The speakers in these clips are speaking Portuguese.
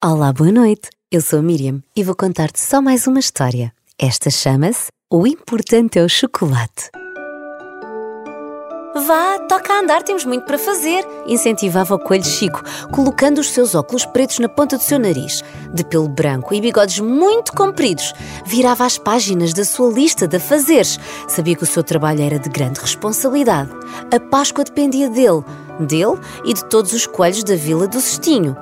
Olá, boa noite. Eu sou a Miriam e vou contar-te só mais uma história. Esta chama-se O Importante é o Chocolate. Vá, toca a andar, temos muito para fazer, incentivava o coelho Chico, colocando os seus óculos pretos na ponta do seu nariz. De pelo branco e bigodes muito compridos, virava as páginas da sua lista de afazeres. Sabia que o seu trabalho era de grande responsabilidade. A Páscoa dependia dele, dele e de todos os coelhos da Vila do Cestinho.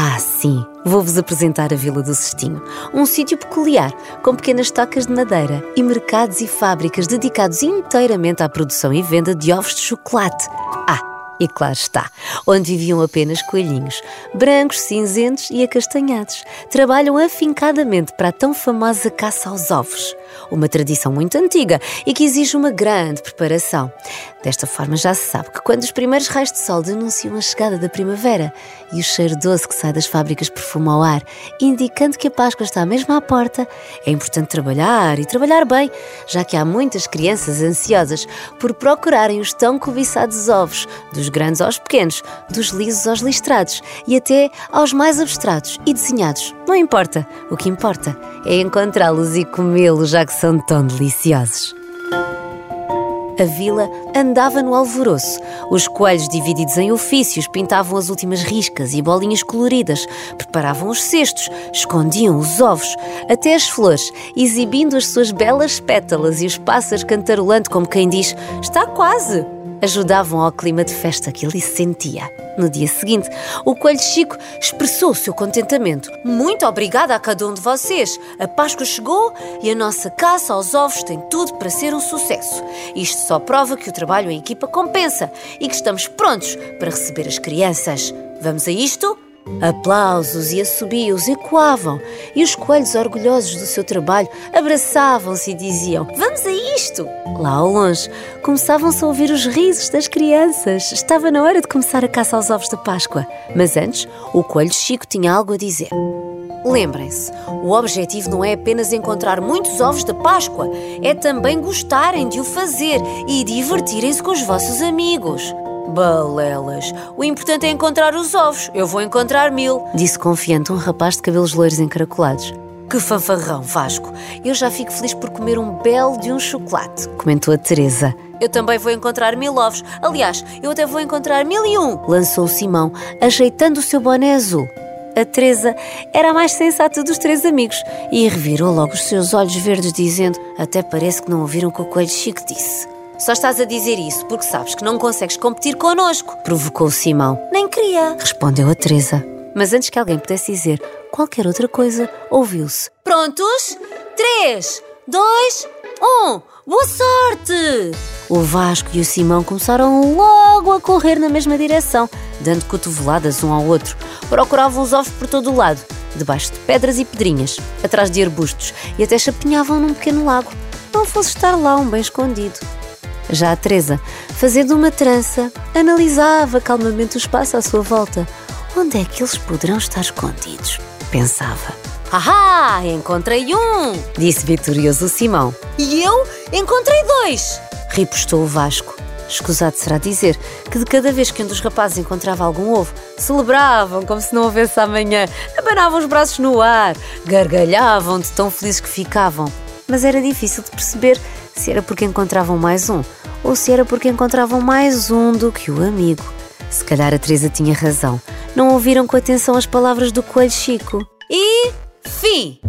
Ah, sim, vou-vos apresentar a Vila do Cestinho, um sítio peculiar, com pequenas tocas de madeira e mercados e fábricas dedicados inteiramente à produção e venda de ovos de chocolate. Ah, e claro está, onde viviam apenas coelhinhos, brancos, cinzentos e acastanhados. Trabalham afincadamente para a tão famosa caça aos ovos uma tradição muito antiga e que exige uma grande preparação. Desta forma, já se sabe que quando os primeiros raios de sol denunciam a chegada da primavera e o cheiro doce que sai das fábricas perfuma ao ar, indicando que a Páscoa está mesmo à porta, é importante trabalhar e trabalhar bem, já que há muitas crianças ansiosas por procurarem os tão cobiçados ovos, dos grandes aos pequenos, dos lisos aos listrados e até aos mais abstratos e desenhados. Não importa, o que importa é encontrá-los e comê-los, já que são tão deliciosos. A vila andava no alvoroço. Os coelhos, divididos em ofícios, pintavam as últimas riscas e bolinhas coloridas, preparavam os cestos, escondiam os ovos, até as flores, exibindo as suas belas pétalas e os pássaros cantarolando como quem diz: Está quase! Ajudavam ao clima de festa que ele sentia. No dia seguinte, o Coelho Chico expressou o seu contentamento. Muito obrigada a cada um de vocês. A Páscoa chegou e a nossa caça aos ovos tem tudo para ser um sucesso. Isto só prova que o trabalho em equipa compensa e que estamos prontos para receber as crianças. Vamos a isto? Aplausos e assobios ecoavam, e os coelhos, orgulhosos do seu trabalho, abraçavam-se e diziam: Vamos a isto! Lá ao longe, começavam-se a ouvir os risos das crianças. Estava na hora de começar a caça aos ovos da Páscoa. Mas antes, o coelho Chico tinha algo a dizer. Lembrem-se, o objetivo não é apenas encontrar muitos ovos da Páscoa, é também gostarem de o fazer e divertirem-se com os vossos amigos. Balelas, o importante é encontrar os ovos. Eu vou encontrar mil, disse confiante um rapaz de cabelos loiros encaracolados. Que fanfarrão, Vasco. Eu já fico feliz por comer um belo de um chocolate, comentou a Teresa. Eu também vou encontrar mil ovos. Aliás, eu até vou encontrar mil e um, lançou Simão, ajeitando o seu boné azul. A Teresa era a mais sensata dos três amigos e revirou logo os seus olhos verdes, dizendo: Até parece que não ouviram o que o Coelho Chico disse. Só estás a dizer isso porque sabes que não consegues competir connosco, provocou Simão. Nem queria, respondeu a Teresa. Mas antes que alguém pudesse dizer qualquer outra coisa, ouviu-se. Prontos? Três, dois, um. Boa sorte! O Vasco e o Simão começaram logo a correr na mesma direção, dando cotoveladas um ao outro. Procuravam os ovos por todo o lado, debaixo de pedras e pedrinhas, atrás de arbustos e até chapinhavam num pequeno lago. Não fosse estar lá um bem escondido. Já a Teresa, fazendo uma trança, analisava calmamente o espaço à sua volta. Onde é que eles poderão estar escondidos? Pensava. Ahá, encontrei um! Disse vitorioso Simão. E eu encontrei dois! Ripostou o Vasco. Escusado será dizer que de cada vez que um dos rapazes encontrava algum ovo, celebravam como se não houvesse amanhã, abanavam os braços no ar, gargalhavam de tão felizes que ficavam. Mas era difícil de perceber se era porque encontravam mais um ou se era porque encontravam mais um do que o amigo. Se calhar a Teresa tinha razão. Não ouviram com atenção as palavras do coelho Chico. E fim!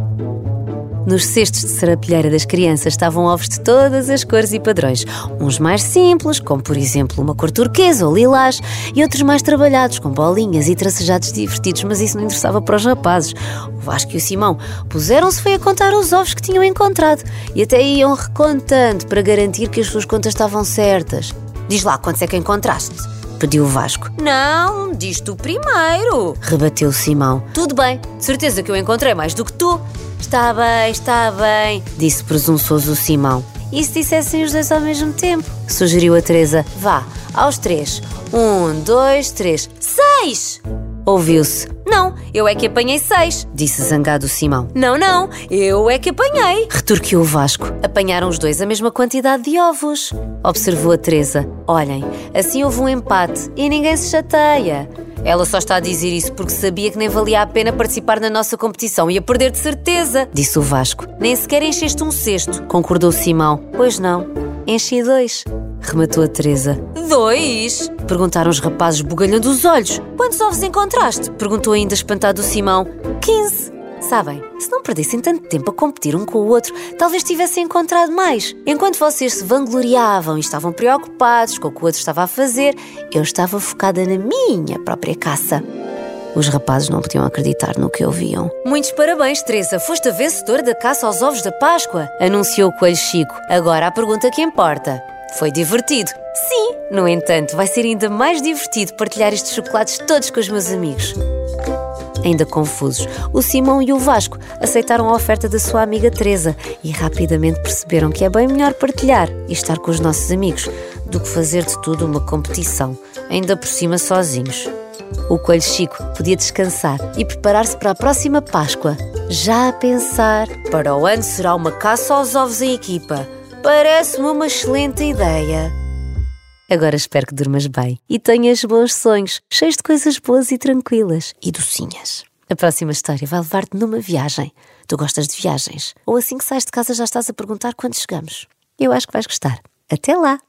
Nos cestos de serapilheira das crianças estavam ovos de todas as cores e padrões. Uns mais simples, como por exemplo uma cor turquesa ou lilás, e outros mais trabalhados, com bolinhas e tracejados divertidos, mas isso não interessava para os rapazes. O Vasco e o Simão puseram-se foi a contar os ovos que tinham encontrado e até iam recontando para garantir que as suas contas estavam certas. Diz lá quantos é que encontraste? pediu o Vasco. Não, diz tu primeiro, rebateu Simão. Tudo bem, de certeza que eu encontrei mais do que tu. Está bem, está bem, disse presunçoso Simão. E se dissessem os dois ao mesmo tempo? Sugeriu a Teresa. Vá, aos três. Um, dois, três. Seis! Ouviu-se. Não, eu é que apanhei seis, disse zangado o Simão. Não, não, eu é que apanhei, retorquiu o Vasco. Apanharam os dois a mesma quantidade de ovos, observou a Teresa. Olhem, assim houve um empate e ninguém se chateia. Ela só está a dizer isso porque sabia que nem valia a pena participar na nossa competição. Ia perder de certeza, disse o Vasco. Nem sequer encheste um cesto, concordou Simão. Pois não, enchi dois, rematou a Teresa. Dois? Perguntaram os rapazes, bugalhando os olhos. Quantos ovos encontraste? Perguntou ainda espantado o Simão. Quinze. Sabem, se não perdessem tanto tempo a competir um com o outro, talvez tivessem encontrado mais. Enquanto vocês se vangloriavam e estavam preocupados com o que o outro estava a fazer, eu estava focada na minha própria caça. Os rapazes não podiam acreditar no que ouviam. Muitos parabéns, Teresa. Foste a vencedora da caça aos ovos da Páscoa, anunciou o coelho Chico. Agora a pergunta que importa. Foi divertido? Sim! No entanto, vai ser ainda mais divertido partilhar estes chocolates todos com os meus amigos. Ainda confusos, o Simão e o Vasco aceitaram a oferta da sua amiga Teresa e rapidamente perceberam que é bem melhor partilhar e estar com os nossos amigos do que fazer de tudo uma competição, ainda por cima sozinhos. O coelho Chico podia descansar e preparar-se para a próxima Páscoa, já a pensar: para o ano será uma caça aos ovos em equipa. Parece-me uma excelente ideia. Agora espero que durmas bem e tenhas bons sonhos, cheios de coisas boas e tranquilas e docinhas. A próxima história vai levar-te numa viagem. Tu gostas de viagens? Ou assim que sais de casa já estás a perguntar quando chegamos? Eu acho que vais gostar. Até lá!